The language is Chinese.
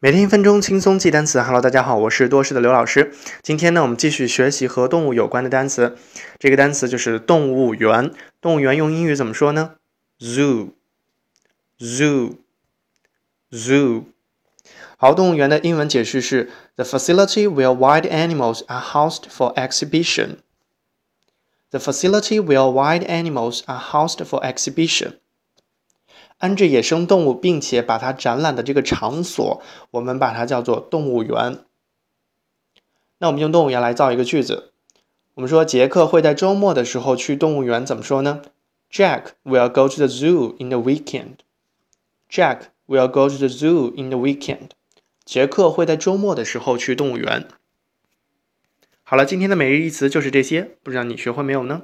每天一分钟轻松记单词。Hello，大家好，我是多事的刘老师。今天呢，我们继续学习和动物有关的单词。这个单词就是动物园。动物园用英语怎么说呢？Zoo，zoo，zoo。好，动物园的英文解释是：The facility where wild animals are housed for exhibition. The facility where wild animals are housed for exhibition. 安置野生动物，并且把它展览的这个场所，我们把它叫做动物园。那我们用动物园来造一个句子。我们说杰克会在周末的时候去动物园，怎么说呢？Jack will go to the zoo in the weekend. Jack will go to the zoo in the weekend. 杰克会在周末的时候去动物园。好了，今天的每日一词就是这些，不知道你学会没有呢？